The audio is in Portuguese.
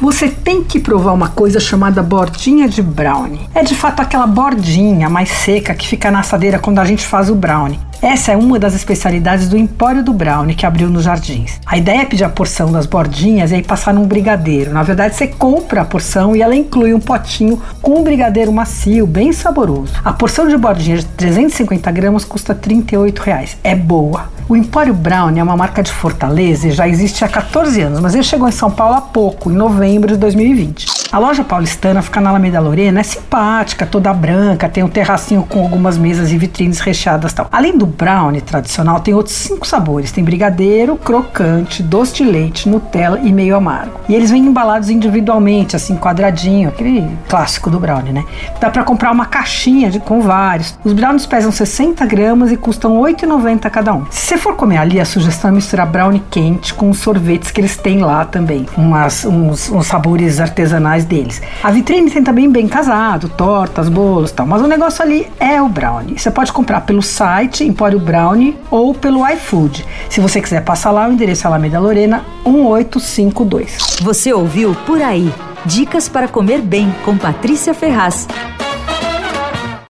você tem que provar uma coisa chamada bordinha de brownie. É de fato aquela bordinha mais seca que fica na assadeira quando a gente faz o brownie. Essa é uma das especialidades do Empório do Brownie que abriu nos jardins. A ideia é pedir a porção das bordinhas e aí passar num brigadeiro. Na verdade, você compra a porção e ela inclui um potinho com um brigadeiro macio, bem saboroso. A porção de bordinhas de 350 gramas custa 38 reais. É boa. O Empório Brownie é uma marca de Fortaleza e já existe há 14 anos, mas ele chegou em São Paulo há pouco, em novembro de 2020. A loja paulistana fica na Alameda Lorena, é simpática, toda branca, tem um terracinho com algumas mesas e vitrines recheadas tal. Além do brownie tradicional, tem outros cinco sabores. Tem brigadeiro, crocante, doce de leite, Nutella e meio amargo. E eles vêm embalados individualmente, assim, quadradinho, aquele clássico do brownie, né? Dá para comprar uma caixinha de, com vários. Os brownies pesam 60 gramas e custam R$ 8,90 cada um. Se você for comer ali, a sugestão é misturar brownie quente com os sorvetes que eles têm lá também. Umas, uns, uns sabores artesanais deles. A vitrine tem também bem casado, tortas, bolos tal, mas o negócio ali é o brownie. Você pode comprar pelo site Empório Brownie ou pelo iFood. Se você quiser passar lá, o endereço é Alameda Lorena 1852. Você ouviu Por Aí. Dicas para comer bem com Patrícia Ferraz.